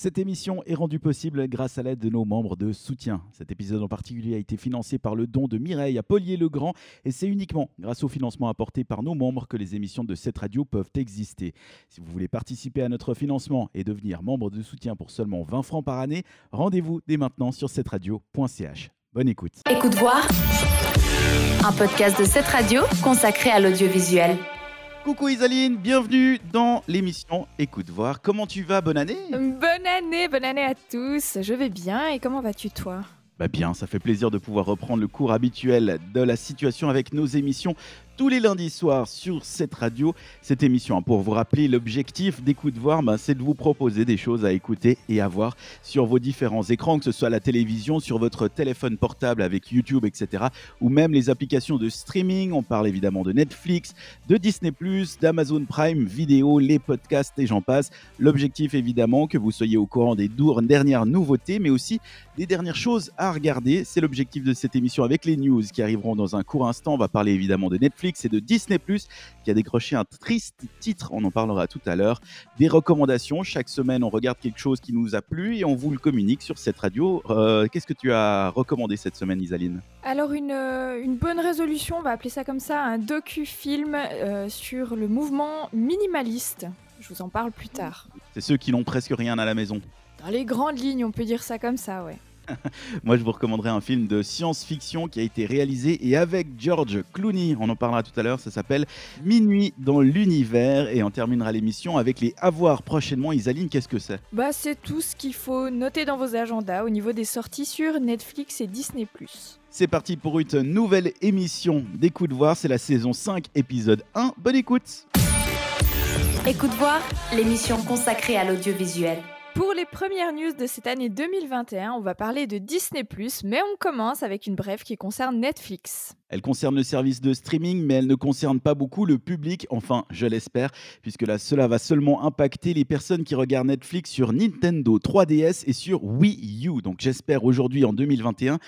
Cette émission est rendue possible grâce à l'aide de nos membres de soutien. Cet épisode en particulier a été financé par le don de Mireille à Polier-le-Grand et c'est uniquement grâce au financement apporté par nos membres que les émissions de cette radio peuvent exister. Si vous voulez participer à notre financement et devenir membre de soutien pour seulement 20 francs par année, rendez-vous dès maintenant sur cetteradio.ch. Bonne écoute. Écoute voir, un podcast de cette radio consacré à l'audiovisuel. Coucou Isaline, bienvenue dans l'émission Écoute voir. Comment tu vas Bonne année Bonne année, bonne année à tous. Je vais bien et comment vas-tu toi? Bah bien, ça fait plaisir de pouvoir reprendre le cours habituel de la situation avec nos émissions tous les lundis soirs sur cette radio. Cette émission, pour vous rappeler, l'objectif d'Écoute Voir, ben, c'est de vous proposer des choses à écouter et à voir sur vos différents écrans, que ce soit la télévision, sur votre téléphone portable avec YouTube, etc. Ou même les applications de streaming. On parle évidemment de Netflix, de Disney, d'Amazon Prime Vidéo, les podcasts et j'en passe. L'objectif, évidemment, que vous soyez au courant des dernières nouveautés, mais aussi des dernières choses à regarder. C'est l'objectif de cette émission avec les news qui arriveront dans un court instant. On va parler évidemment de Netflix c'est de Disney ⁇ qui a décroché un triste titre, on en parlera tout à l'heure. Des recommandations, chaque semaine on regarde quelque chose qui nous a plu et on vous le communique sur cette radio. Euh, qu'est-ce que tu as recommandé cette semaine Isaline? Alors une, euh, une, bonne résolution, on va appeler ça comme ça, un docu-film euh, sur le mouvement minimaliste. Je vous en parle plus tard. C'est ceux qui n'ont presque rien à la maison. Dans les grandes lignes, on peut dire ça comme ça, ouais. Moi, je vous recommanderais un film de science-fiction qui a été réalisé et avec George Clooney. On en parlera tout à l'heure. Ça s'appelle Minuit dans l'univers. Et on terminera l'émission avec les avoirs prochainement. Isaline, qu'est-ce que c'est? Bah, c'est tout ce qu'il faut noter dans vos agendas au niveau des sorties sur Netflix et Disney. C'est parti pour une nouvelle émission d'Écoute Voir. C'est la saison 5, épisode 1. Bonne écoute Écoute Voir, l'émission consacrée à l'audiovisuel. Pour les premières news de cette année 2021, on va parler de Disney ⁇ mais on commence avec une brève qui concerne Netflix. Elle concerne le service de streaming, mais elle ne concerne pas beaucoup le public, enfin je l'espère, puisque là, cela va seulement impacter les personnes qui regardent Netflix sur Nintendo 3DS et sur Wii U. Donc j'espère aujourd'hui en 2021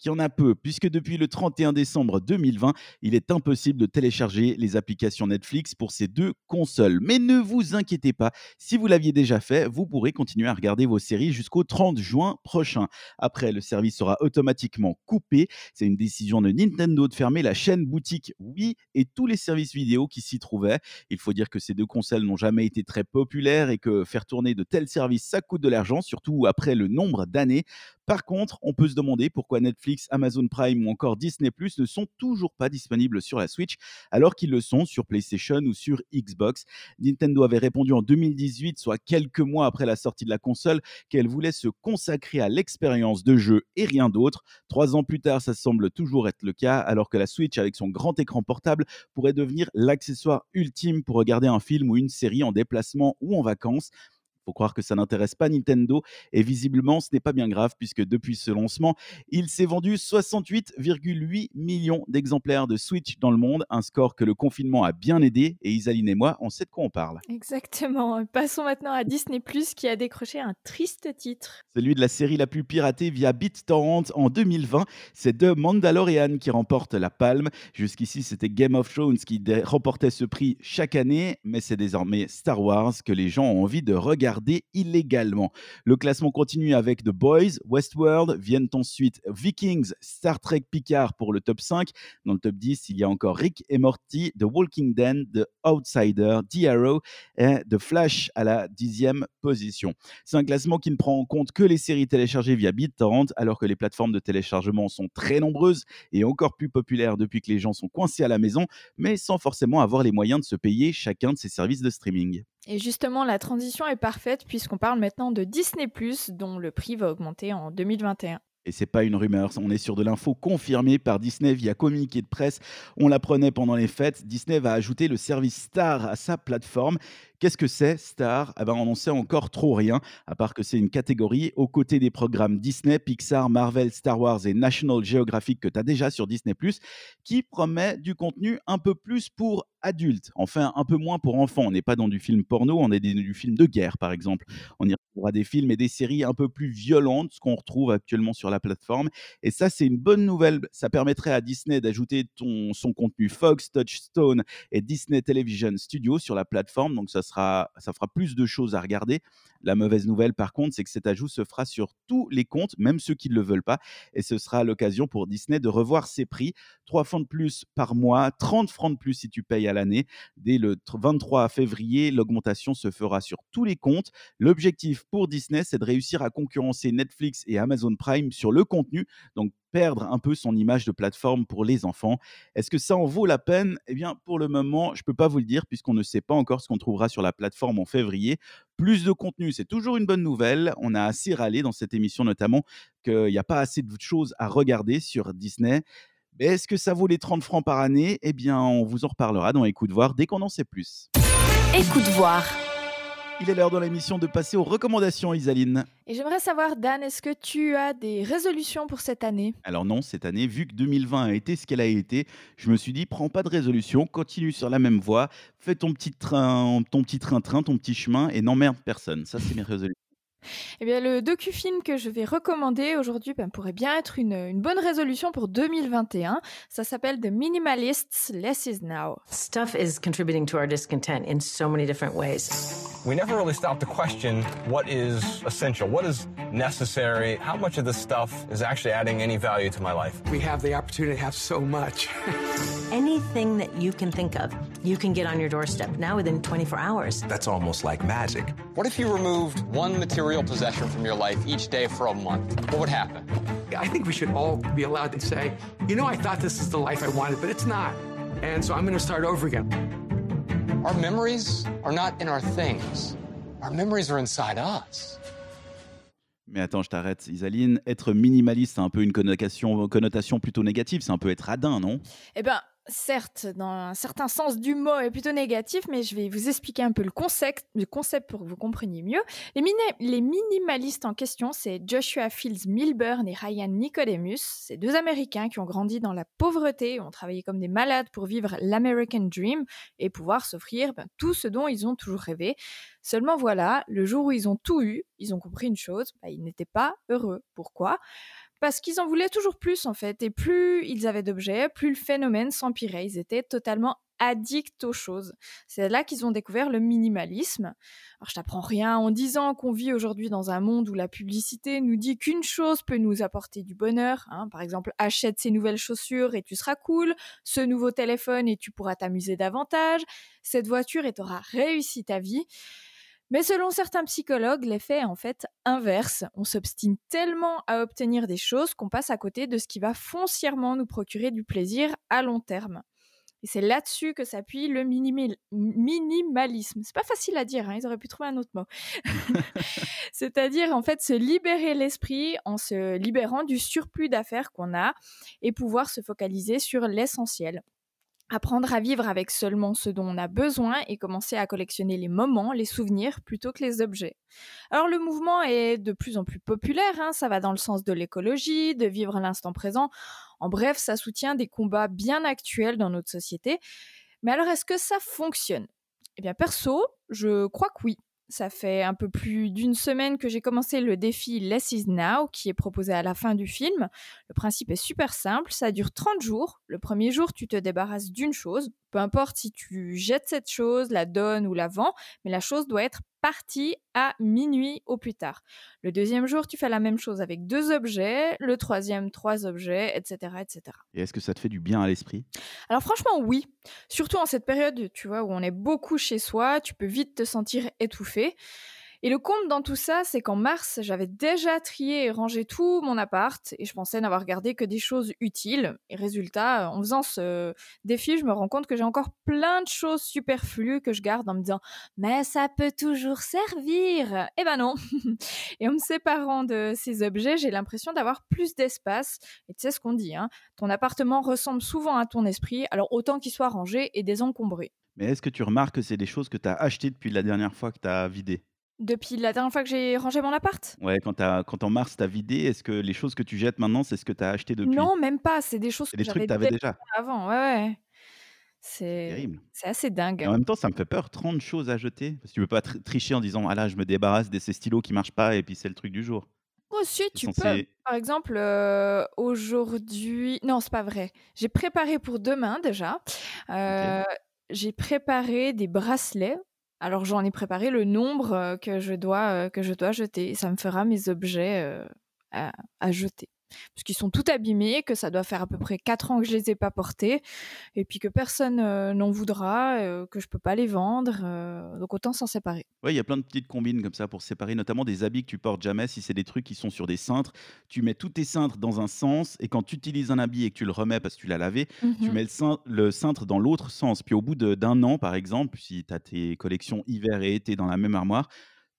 qu'il y en a peu, puisque depuis le 31 décembre 2020, il est impossible de télécharger les applications Netflix pour ces deux consoles. Mais ne vous inquiétez pas, si vous l'aviez déjà fait, vous pourrez continuer à regarder vos séries jusqu'au 30 juin prochain. Après, le service sera automatiquement coupé. C'est une décision de Nintendo de fermer la chaîne boutique Wii et tous les services vidéo qui s'y trouvaient. Il faut dire que ces deux consoles n'ont jamais été très populaires et que faire tourner de tels services, ça coûte de l'argent, surtout après le nombre d'années. Par contre, on peut se demander pourquoi Netflix, Amazon Prime ou encore Disney Plus ne sont toujours pas disponibles sur la Switch, alors qu'ils le sont sur PlayStation ou sur Xbox. Nintendo avait répondu en 2018, soit quelques mois après la sortie de la console, qu'elle voulait se consacrer à l'expérience de jeu et rien d'autre. Trois ans plus tard, ça semble toujours être le cas, alors que la Switch, avec son grand écran portable, pourrait devenir l'accessoire ultime pour regarder un film ou une série en déplacement ou en vacances faut croire que ça n'intéresse pas Nintendo et visiblement ce n'est pas bien grave puisque depuis ce lancement, il s'est vendu 68,8 millions d'exemplaires de Switch dans le monde, un score que le confinement a bien aidé et Isaline et moi, on sait de quoi on parle. Exactement. Passons maintenant à Disney Plus qui a décroché un triste titre. Celui de la série la plus piratée via BitTorrent en 2020, c'est The Mandalorian qui remporte la palme. Jusqu'ici, c'était Game of Thrones qui remportait ce prix chaque année, mais c'est désormais Star Wars que les gens ont envie de regarder illégalement. Le classement continue avec The Boys, Westworld, viennent ensuite Vikings, Star Trek Picard pour le top 5. Dans le top 10, il y a encore Rick et Morty, The Walking Dead, The Outsider, The Arrow et The Flash à la dixième position. C'est un classement qui ne prend en compte que les séries téléchargées via BitTorrent, alors que les plateformes de téléchargement sont très nombreuses et encore plus populaires depuis que les gens sont coincés à la maison, mais sans forcément avoir les moyens de se payer chacun de ces services de streaming. Et justement, la transition est parfaite puisqu'on parle maintenant de Disney ⁇ dont le prix va augmenter en 2021. Et c'est pas une rumeur, on est sur de l'info confirmée par Disney via communiqué de presse. On l'apprenait pendant les fêtes. Disney va ajouter le service Star à sa plateforme. Qu'est-ce que c'est Star? Eh ben, On n'en sait encore trop rien, à part que c'est une catégorie aux côtés des programmes Disney, Pixar, Marvel, Star Wars et National Geographic que tu as déjà sur Disney ⁇ qui promet du contenu un peu plus pour adultes, enfin un peu moins pour enfants. On n'est pas dans du film porno, on est dans du film de guerre par exemple. On y retrouvera des films et des séries un peu plus violentes, ce qu'on retrouve actuellement sur la plateforme. Et ça, c'est une bonne nouvelle. Ça permettrait à Disney d'ajouter son contenu Fox, Touchstone et Disney Television Studio sur la plateforme. Donc ça ça fera plus de choses à regarder. La mauvaise nouvelle, par contre, c'est que cet ajout se fera sur tous les comptes, même ceux qui ne le veulent pas. Et ce sera l'occasion pour Disney de revoir ses prix. 3 francs de plus par mois, 30 francs de plus si tu payes à l'année. Dès le 23 février, l'augmentation se fera sur tous les comptes. L'objectif pour Disney, c'est de réussir à concurrencer Netflix et Amazon Prime sur le contenu. Donc, perdre un peu son image de plateforme pour les enfants. Est-ce que ça en vaut la peine? Eh bien, pour le moment, je ne peux pas vous le dire puisqu'on ne sait pas encore ce qu'on trouvera sur la plateforme en février. Plus de contenu, c'est toujours une bonne nouvelle. On a assez râlé dans cette émission notamment qu'il n'y a pas assez de choses à regarder sur Disney. Mais est-ce que ça vaut les 30 francs par année? Eh bien, on vous en reparlera dans Écoute voir dès qu'on en sait plus. Écoute voir. Il est l'heure dans l'émission de passer aux recommandations, Isaline. Et j'aimerais savoir, Dan, est-ce que tu as des résolutions pour cette année? Alors non, cette année, vu que 2020 a été ce qu'elle a été, je me suis dit, prends pas de résolution, continue sur la même voie, fais ton petit train, ton petit train-train, ton petit chemin et n'emmerde personne. Ça, c'est mes résolutions. Eh bien, le docu-film que je vais recommander aujourd'hui ben, pourrait bien être une, une, bonne résolution pour 2021. Ça s'appelle The Minimalists Less is Now. Stuff is contributing to our discontent in so many different ways. We never really stop to question what is essential, what is necessary, how much of this stuff is actually adding any value to my life. We have the opportunity to have so much. Anything that you can think of, you can get on your doorstep now within 24 hours. That's almost like magic. What if you removed one material possession from your life each day for a month? What would happen? I think we should all be allowed to say, you know, I thought this is the life I wanted, but it's not. And so I'm going to start over again. Our memories are not in our things. Our memories are inside us. Mais attends, je t'arrête, Isaline. Être minimaliste, c'est un peu une connotation, connotation plutôt négative. C'est un peu être radin, non? Eh ben, certes, dans un certain sens du mot est plutôt négatif, mais je vais vous expliquer un peu le concept, le concept pour que vous compreniez mieux. Les, minimalistes en question, c'est Joshua Fields Milburn et Ryan Nicodemus. C'est deux Américains qui ont grandi dans la pauvreté, ont travaillé comme des malades pour vivre l'American Dream et pouvoir s'offrir ben, tout ce dont ils ont toujours rêvé. Seulement voilà, le jour où ils ont tout eu, ils ont compris une chose, ben, ils n'étaient pas heureux. Pourquoi? Parce qu'ils en voulaient toujours plus en fait. Et plus ils avaient d'objets, plus le phénomène s'empirait. Ils étaient totalement addicts aux choses. C'est là qu'ils ont découvert le minimalisme. Alors je t'apprends rien en disant qu'on vit aujourd'hui dans un monde où la publicité nous dit qu'une chose peut nous apporter du bonheur. Hein. Par exemple, achète ces nouvelles chaussures et tu seras cool. Ce nouveau téléphone et tu pourras t'amuser davantage. Cette voiture et tu auras réussi ta vie. Mais selon certains psychologues, l'effet est en fait inverse. On s'obstine tellement à obtenir des choses qu'on passe à côté de ce qui va foncièrement nous procurer du plaisir à long terme. Et c'est là-dessus que s'appuie le minimalisme. C'est pas facile à dire, hein, ils auraient pu trouver un autre mot. C'est-à-dire, en fait, se libérer l'esprit en se libérant du surplus d'affaires qu'on a et pouvoir se focaliser sur l'essentiel. Apprendre à vivre avec seulement ce dont on a besoin et commencer à collectionner les moments, les souvenirs plutôt que les objets. Alors le mouvement est de plus en plus populaire, hein, ça va dans le sens de l'écologie, de vivre l'instant présent. En bref, ça soutient des combats bien actuels dans notre société. Mais alors est-ce que ça fonctionne? Eh bien perso, je crois que oui. Ça fait un peu plus d'une semaine que j'ai commencé le défi Less is Now qui est proposé à la fin du film. Le principe est super simple, ça dure 30 jours. Le premier jour, tu te débarrasses d'une chose, peu importe si tu jettes cette chose, la donnes ou la vends, mais la chose doit être partie à minuit au plus tard. Le deuxième jour, tu fais la même chose avec deux objets, le troisième, trois objets, etc. etc. Et est-ce que ça te fait du bien à l'esprit? Alors franchement, oui. Surtout en cette période, tu vois, où on est beaucoup chez soi, tu peux vite te sentir étouffé. Et le compte dans tout ça, c'est qu'en mars, j'avais déjà trié et rangé tout mon appart et je pensais n'avoir gardé que des choses utiles. Et résultat, en faisant ce défi, je me rends compte que j'ai encore plein de choses superflues que je garde en me disant mais ça peut toujours servir. Eh ben non. et en me séparant de ces objets, j'ai l'impression d'avoir plus d'espace. Et tu sais ce qu'on dit, hein ton appartement ressemble souvent à ton esprit, alors autant qu'il soit rangé et désencombré. Mais est-ce que tu remarques que c'est des choses que tu as achetées depuis la dernière fois que tu as vidé depuis la dernière fois que j'ai rangé mon appart Ouais, quand, as, quand en mars, tu as vidé, est-ce que les choses que tu jettes maintenant, c'est ce que tu as acheté depuis? Non, même pas. C'est des choses C'est que des trucs j'avais que déjà déjà avant. Ouais, ouais. C'est Terrible. c'est assez Et dingue. en même temps, ça me fait peur, 30 choses à jeter. Parce que tu peux pas tr- tricher en disant Ah là, je me débarrasse de ces stylos qui marchent pas et puis c'est le truc du jour. Aussi, C'est tu peux. censé. Par exemple, euh, aujourd'hui. Non, c'est pas vrai. J'ai préparé pour demain déjà. Ok. Euh, j'ai préparé des bracelets Alors j'en ai préparé le nombre euh, que je dois euh, que je dois jeter. Ça me fera mes objets euh, à, à jeter. Parce qu'ils sont tout abîmés, que ça doit faire à peu près 4 ans que je les ai pas portés, et puis que personne euh, n'en voudra, euh, que je peux pas les vendre, euh, donc autant s'en séparer. Ouais, il y a plein de petites combines comme ça pour séparer, notamment des habits que tu portes jamais. Si c'est des trucs qui sont sur des cintres, tu mets tous tes cintres dans un sens, et quand tu utilises un habit et que tu le remets parce que tu l'as lavé, tu Mhm. mets le, cin- le cintre dans l'autre sens. Puis au bout d'un an, par exemple, si tu as tes collections hiver et été dans la même armoire,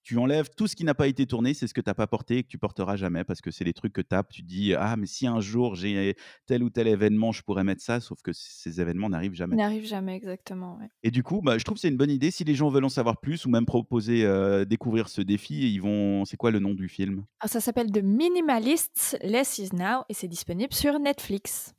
tu enlèves tout ce qui n'a pas été tourné, c'est ce que tu n'as pas porté et que tu porteras jamais parce que c'est les trucs que tu as. Tu dis, ah, mais si un jour j'ai tel ou tel événement, je pourrais mettre ça, sauf que ces événements n'arrivent jamais. Il n'arrive jamais exactement. ouais. Et du coup, bah, je trouve que c'est une bonne idée. Si les gens veulent en savoir plus ou même proposer, euh, découvrir ce défi, ils vont. C'est quoi le nom du film? Ah, ça s'appelle The Minimalists, Less is Now, et c'est disponible sur Netflix.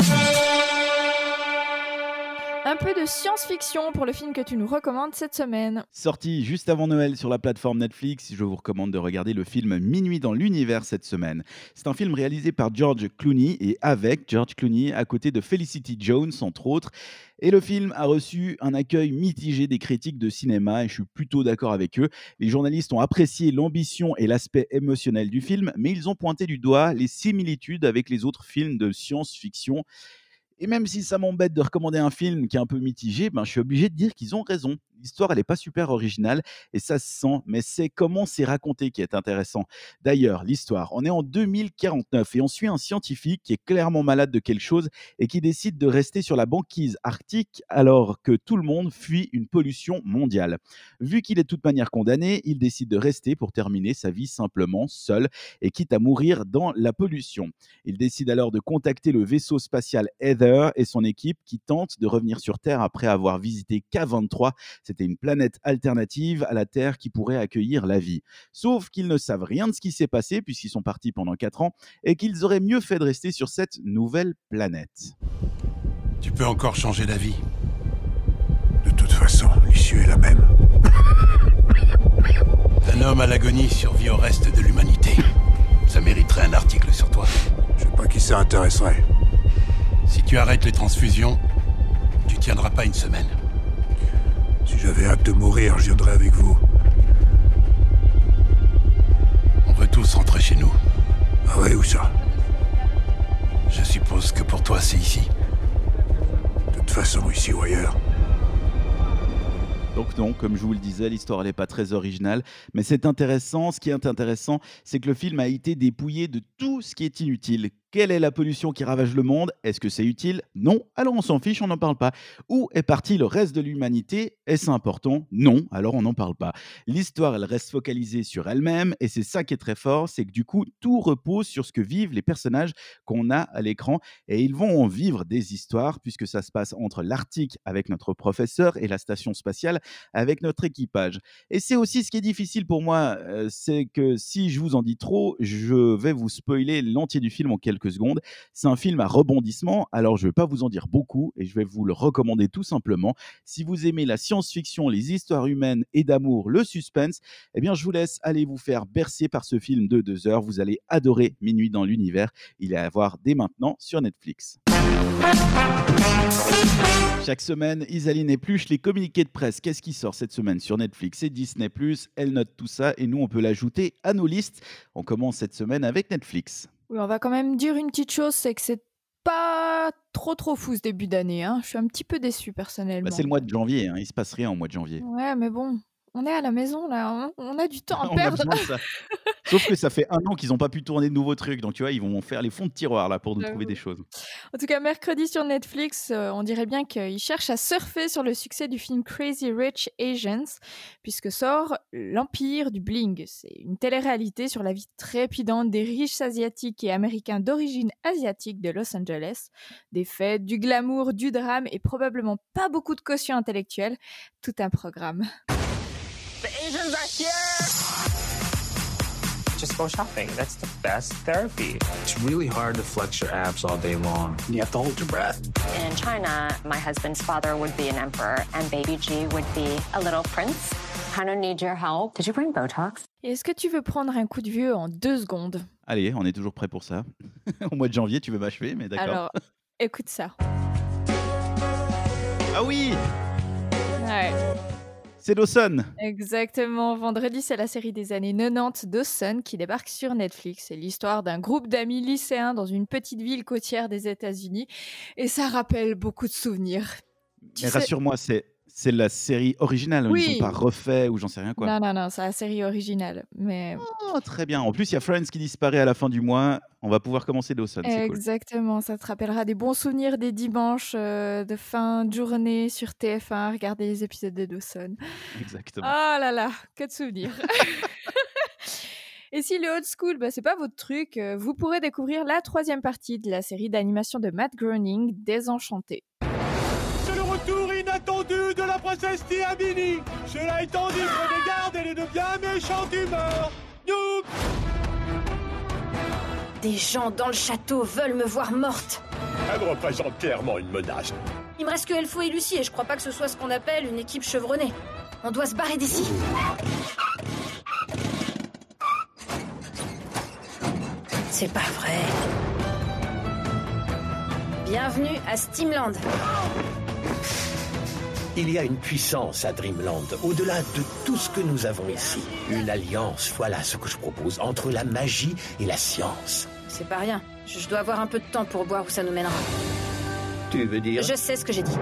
Un peu de science-fiction pour le film que tu nous recommandes cette semaine. Sorti juste avant Noël sur la plateforme Netflix, je vous recommande de regarder le film Minuit dans l'univers cette semaine. C'est un film réalisé par George Clooney et avec George Clooney à côté de Felicity Jones entre autres. Et le film a reçu un accueil mitigé des critiques de cinéma et je suis plutôt d'accord avec eux. Les journalistes ont apprécié l'ambition et l'aspect émotionnel du film, mais ils ont pointé du doigt les similitudes avec les autres films de science-fiction. Et même si ça m'embête de recommander un film qui est un peu mitigé, ben, je suis obligé de dire qu'ils ont raison. L'histoire, elle n'est pas super originale et ça se sent, mais c'est comment c'est raconté qui est intéressant. D'ailleurs, l'histoire, on est en 2049 et on suit un scientifique qui est clairement malade de quelque chose et qui décide de rester sur la banquise arctique alors que tout le monde fuit une pollution mondiale. Vu qu'il est de toute manière condamné, il décide de rester pour terminer sa vie simplement seul et quitte à mourir dans la pollution. Il décide alors de contacter le vaisseau spatial Heather et son équipe qui tentent de revenir sur Terre après avoir visité K23. C'était une planète alternative à la Terre qui pourrait accueillir la vie. Sauf qu'ils ne savent rien de ce qui s'est passé puisqu'ils sont partis pendant 4 ans et qu'ils auraient mieux fait de rester sur cette nouvelle planète. Tu peux encore changer d'avis. De toute façon, l'issue est la même. Un homme à l'agonie survit au reste de l'humanité. Ça mériterait un article sur toi. Je sais pas qui ça intéresserait. Si tu arrêtes les transfusions, tu tiendras pas une semaine. Si j'avais hâte de mourir, je viendrais avec vous. On veut tous rentrer chez nous. Ah ouais, où ça Je suppose que pour toi, c'est ici. De toute façon, ici ou ailleurs. Donc non, comme je vous le disais, l'histoire elle n'est pas très originale, mais c'est intéressant. Ce qui est intéressant, c'est que le film a été dépouillé de tout ce qui est inutile. Quelle est la pollution qui ravage le monde? Est-ce que c'est utile? Non. Alors on s'en fiche, on n'en parle pas. Où est parti le reste de l'humanité? Est-ce important? Non. Alors on n'en parle pas. L'histoire, elle reste focalisée sur elle-même, et c'est ça qui est très fort, c'est que du coup, tout repose sur ce que vivent les personnages qu'on a à l'écran, et ils vont en vivre des histoires, puisque ça se passe entre l'Arctique avec notre professeur et la station spatiale avec notre équipage. Et c'est aussi ce qui est difficile pour moi, euh, c'est que si je vous en dis trop, je vais vous spoiler l'entier du film en quelques secondes. C'est un film à rebondissement, alors je ne vais pas vous en dire beaucoup et je vais vous le recommander tout simplement. Si vous aimez la science-fiction, les histoires humaines et d'amour, le suspense, eh bien je vous laisse aller vous faire bercer par ce film de deux heures. Vous allez adorer Minuit dans l'univers. Il est à voir dès maintenant sur Netflix. Chaque semaine, Isaline épluche les communiqués de presse. Qu'est-ce qui sort cette semaine sur Netflix? Et Disney ⁇ Elle note tout ça et nous, on peut l'ajouter à nos listes. On commence cette semaine avec Netflix. Oui, on va quand même dire une petite chose, c'est que c'est pas trop trop fou ce début d'année. Hein. Je suis un petit peu déçue personnellement. Bah, c'est le mois de janvier, hein. il se passe rien au mois de janvier. Ouais, mais bon, on est à la maison là, hein. on a du temps à perdre. Sauf que ça fait un an qu'ils n'ont pas pu tourner de nouveaux trucs, donc tu vois, ils vont faire les fonds de tiroir là pour nous trouver des choses. En tout cas, mercredi sur Netflix, euh, on dirait bien qu'ils cherchent à surfer sur le succès du film Crazy Rich Asians, puisque sort L'Empire du Bling. C'est une télé-réalité sur la vie trépidante des riches asiatiques et américains d'origine asiatique de Los Angeles. Des fêtes, du glamour, du drame et probablement pas beaucoup de caution intellectuelle. Tout un programme. Just go shopping. That's the best therapy. It's really hard to flex your abs all day long. You have to hold your breath. In China, my husband's father would be an emperor and baby G would be a little prince. Kind of need your help. Did you bring Botox? Et Est-ce que tu veux prendre un coup de vieux en deux secondes? Allez, on est toujours prêt pour ça. au mois de janvier, tu veux m'achever, mais d'accord. Alors, écoute ça. Ah oui Ouais. C'est Dawson. Exactement. Vendredi, c'est la série des années 90 Dawson qui débarque sur Netflix. C'est l'histoire d'un groupe d'amis lycéens dans une petite ville côtière des États-Unis. Et ça rappelle beaucoup de souvenirs. Mais rassure-moi, c'est c'est la série originale, ils Oui. ont pas refait ou j'en sais rien quoi. Non, non, non, c'est la série originale. Mais Oh, très bien. En plus, il y a Friends qui disparaît à la fin du mois. On va pouvoir commencer Dawson, cool. Exactement, ça te rappellera des bons souvenirs des dimanches euh, de fin de journée sur TF1, regarder les épisodes de Dawson. Exactement. Oh là là, que de souvenirs. Et si le old school, bah, c'est pas votre truc, euh, vous pourrez découvrir la troisième partie de la série d'animation de Matt Groening, Désenchanté. Princesse Tiamini. Cela étant dit, prenez garde, elle est de bien méchante humeur. Des gens dans le château veulent me voir morte. Elle représente clairement une menace. Il me reste que Elfo et Lucie et je crois pas que ce soit ce qu'on appelle une équipe chevronnée. On doit se barrer d'ici. C'est pas vrai. Bienvenue à Steamland. Il y a une puissance à Dreamland, au-delà de tout ce que nous avons ici. Une alliance, voilà ce que je propose, entre la magie et la science. C'est pas rien. Je dois avoir un peu de temps pour voir où ça nous mènera. Tu veux dire Je sais ce que j'ai dit.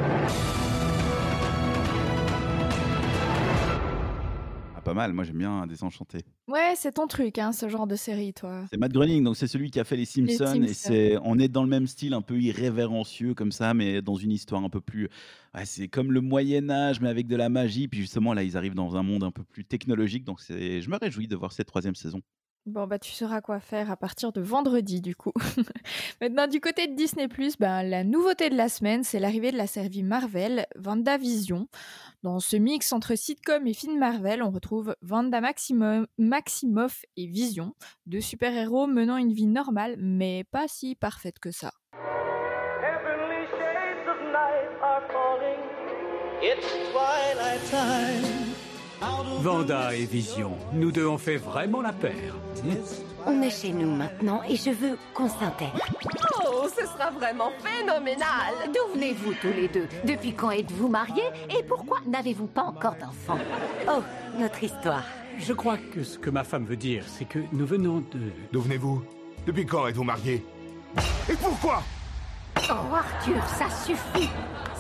Pas mal. Moi, j'aime bien Désenchanté. Ouais, c'est ton truc, hein, ce genre de série, toi. C'est Matt Groening, donc c'est celui qui a fait les Simpsons. Simpsons. Et c'est, on est dans le même style, un peu irrévérencieux comme ça, mais dans une histoire un peu plus. ouais, c'est comme le Moyen Âge, mais avec de la magie. Puis justement, là, ils arrivent dans un monde un peu plus technologique. Donc c'est, je me réjouis de voir cette troisième saison. Bon, bah, tu sauras quoi faire à partir de vendredi, du coup. Maintenant, du côté de Disney, ben, la nouveauté de la semaine, c'est l'arrivée de la série Marvel, WandaVision. Dans ce mix entre sitcom et film Marvel, on retrouve Maximo- Maximoff et Vision, deux super-héros menant une vie normale, mais pas si parfaite que ça. Vanda et Vision, nous deux on fait vraiment la paire. On est chez nous maintenant et je veux qu'on s'intègre. Oh, ce sera vraiment phénoménal. D'où venez-vous tous les deux? Depuis quand êtes-vous mariés? Et pourquoi n'avez-vous pas encore d'enfants? Oh, notre histoire. Je crois que ce que ma femme veut dire, c'est que nous venons de... D'où venez-vous? Depuis quand êtes-vous mariés? Et pourquoi? Oh, Arthur, ça suffit.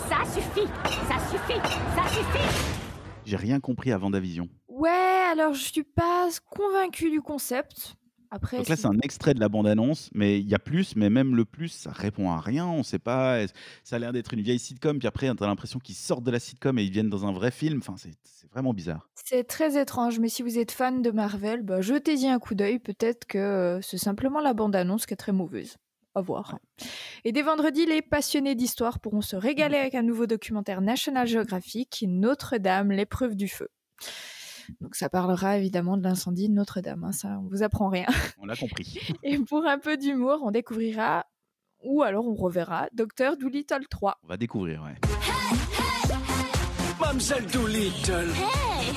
Ça suffit. Ça suffit. Ça suffit J'ai rien compris à Vendavision. Ouais, alors je suis pas convaincue du concept. Après, Donc là, c'est un extrait de la bande-annonce, mais il y a plus, mais même le plus, ça répond à rien, on sait pas. Ça a l'air d'être une vieille sitcom, puis après, t'as l'impression qu'ils sortent de la sitcom et ils viennent dans un vrai film. Enfin, c'est c'est vraiment bizarre. C'est très étrange, mais si vous êtes fan de Marvel, bah, jetez-y un coup d'œil. Peut-être que euh, c'est simplement la bande-annonce qui est très mauvaise. À voir. Et dès vendredi, les passionnés d'histoire pourront se régaler avec un nouveau documentaire National Geographic, Notre-Dame, l'épreuve du feu. Donc ça parlera évidemment de l'incendie de Notre-Dame, hein, ça on vous apprend rien. On l'a compris. Et pour un peu d'humour, on découvrira, ou alors on reverra, Docteur Doolittle 3. On va découvrir, ouais. Mamselle Doolittle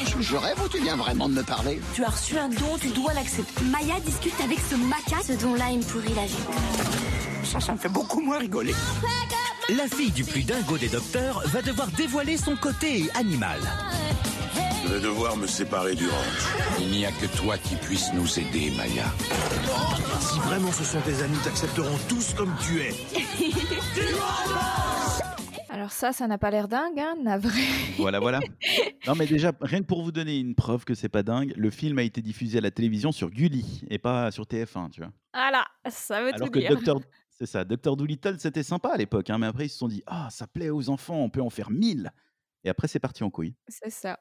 Je, je rêve ou tu viens vraiment de me parler Tu as reçu un don, tu dois l'accepter. Maya discute avec ce maca. Ce don-là, il me pourrit la vie. Ça, ça me fait beaucoup moins rigoler. La fille du plus dingo des docteurs va devoir dévoiler son côté animal. Je vais devoir me séparer du ranch. Il n'y a que toi qui puisse nous aider, Maya. Si vraiment ce sont tes amis, t'accepteront tous comme tu es. Alors ça, ça n'a pas l'air dingue, hein, navré. Voilà, voilà. Non, mais déjà, rien que pour vous donner une preuve que c'est pas dingue, le film a été diffusé à la télévision sur Gulli et pas sur TF1, tu vois. Voilà, ça veut Alors tout que dire. Docteur, c'est ça, Docteur Doolittle, c'était sympa à l'époque, hein, mais après ils se sont dit, ah, ça plaît aux enfants, on peut en faire mille. Et après, c'est parti en couille. C'est ça.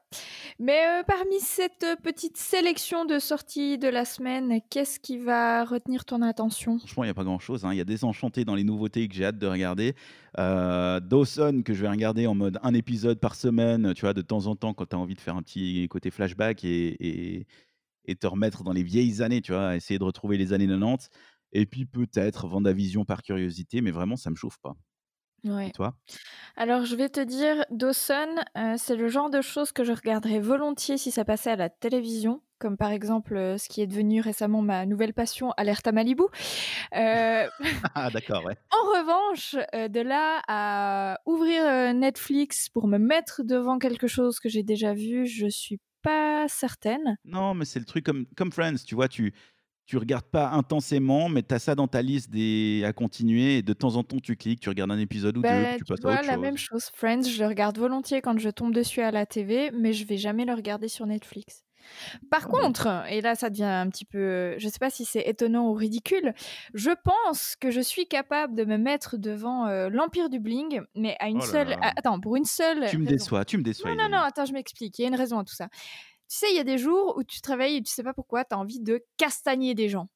Mais euh, parmi cette petite sélection de sorties de la semaine, qu'est-ce qui va retenir ton attention? Franchement, il n'y a pas grand-chose. hein. Il y a Désenchanté dans les nouveautés que j'ai hâte de regarder. Euh, Dawson, que je vais regarder en mode un épisode par semaine, tu vois, de temps en temps, quand tu as envie de faire un petit côté flashback et, et, et te remettre dans les vieilles années, tu vois, essayer de retrouver les années 90. Et puis peut-être Vendavision par curiosité, mais vraiment, ça me chauffe pas. Ouais. Et toi? Alors, je vais te dire, Dawson, euh, c'est le genre de choses que je regarderais volontiers si ça passait à la télévision, comme par exemple euh, ce qui est devenu récemment ma nouvelle passion, Alerte à Malibu. Euh, Ah, d'accord, ouais. en revanche, de là à ouvrir Netflix pour me mettre devant quelque chose que j'ai déjà vu, je suis pas certaine. Non, mais c'est le truc comme, comme Friends, tu vois, tu tu regardes pas intensément, mais tu as ça dans ta liste des à continuer et de temps en temps tu cliques, tu regardes un épisode ou deux, Bah, tu tu passes à autre la chose. même chose. Friends, je le regarde volontiers quand je tombe dessus à la TV, mais je vais jamais le regarder sur Netflix. Par contre, et là ça devient un petit peu, je sais pas si c'est étonnant ou ridicule, je pense que je suis capable de me mettre devant euh, l'Empire du Bling, mais à une Oh là seule, là. ah, attends, pour une seule Tu me déçois, tu me déçois. Non, non, non, attends, je m'explique. Il y a une raison à tout ça. Tu sais, il y a des jours où tu te réveilles et tu sais pas pourquoi, tu as envie de castagner des gens.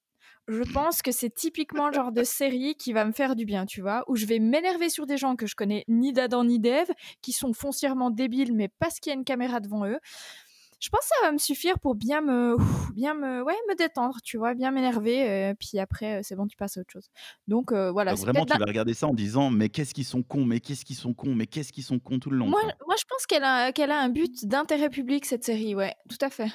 Je pense que c'est typiquement le genre de série qui va me faire du bien, tu vois, où je vais m'énerver sur des gens que je connais ni d'Adam ni d'Ève, qui sont foncièrement débiles, mais parce qu'il y a une caméra devant eux. Je pense que ça va me suffire pour bien me, bien me, ouais, me détendre, tu vois, bien m'énerver. euh, puis après, euh, c'est bon, tu passes à autre chose. Donc euh, voilà. C'est vraiment, tu la- vas regarder ça en disant mais qu'est-ce qu'ils sont cons, mais qu'est-ce qu'ils sont cons, mais qu'est-ce qu'ils sont cons tout le long. Moi, quoi. moi, je pense qu'elle a, qu'elle a un but d'intérêt public cette série, ouais, tout à fait.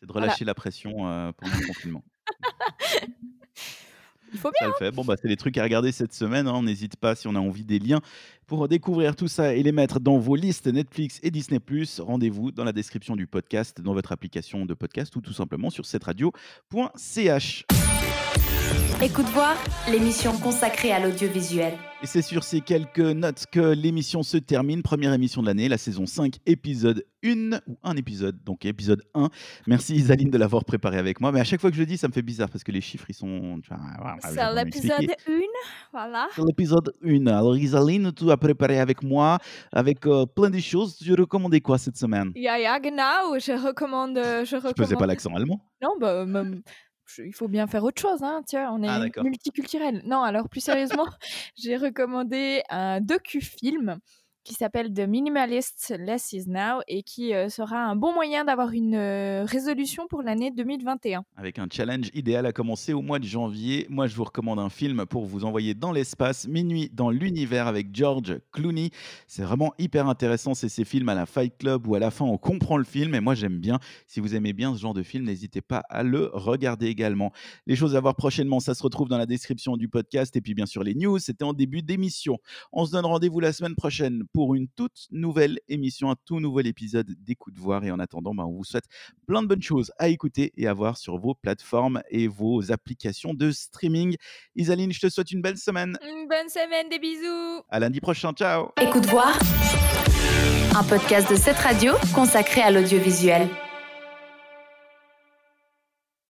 C'est de Voilà. relâcher la pression euh, pendant le confinement. Il faut Ça bien. le fait. Bon, bah, c'est les trucs à regarder cette semaine. hein. On n'hésite pas si on a envie des liens pour découvrir tout ça et les mettre dans vos listes Netflix et Disney. Rendez-vous dans la description du podcast, dans votre application de podcast ou tout simplement sur cetteradio.ch. Écoute voir, l'émission consacrée à l'audiovisuel. Et c'est sur ces quelques notes que l'émission se termine. Première émission de l'année, la saison 5, épisode 1, ou un épisode, donc épisode 1. Merci Isaline de l'avoir préparé avec moi. Mais à chaque fois que je le dis, ça me fait bizarre parce que les chiffres, ils sont. C'est l'épisode m'expliquer. 1, voilà. C'est l'épisode 1. Alors Isaline, tu as préparé avec moi, avec euh, plein de choses. Tu recommandais quoi cette semaine? Ja, ja, genau. Je recommande. euh, Je Je faisais pas recommande- l'accent allemand? Non, bah, même- il faut bien faire autre chose, hein. Tiens, on est Ah, multiculturel. Non, alors plus sérieusement, j'ai recommandé un docu-film qui s'appelle The Minimalist Less Is Now et qui euh, sera un bon moyen d'avoir une euh, résolution pour l'année 2021. avec un challenge idéal à commencer au mois de janvier. Moi, je vous recommande un film pour vous envoyer dans l'espace, Minuit dans l'univers avec George Clooney. C'est vraiment hyper intéressant. C'est ces films à la Fight Club où à la fin on comprend le film et moi j'aime bien. Si vous aimez bien ce genre de film, n'hésitez pas à le regarder également. Les choses à voir prochainement, ça se retrouve dans la description du podcast et puis bien sûr les news. C'était en début d'émission. On se donne rendez-vous la semaine prochaine pour une toute nouvelle émission, un tout nouvel épisode d'Écoute Voir. Et en attendant, bah, on vous souhaite plein de bonnes choses à écouter et à voir sur vos plateformes et vos applications de streaming. Isaline, je te souhaite une belle semaine. Une bonne semaine, des bisous À lundi prochain. Ciao. Écoute voir, un podcast de cette radio consacré à l'audiovisuel.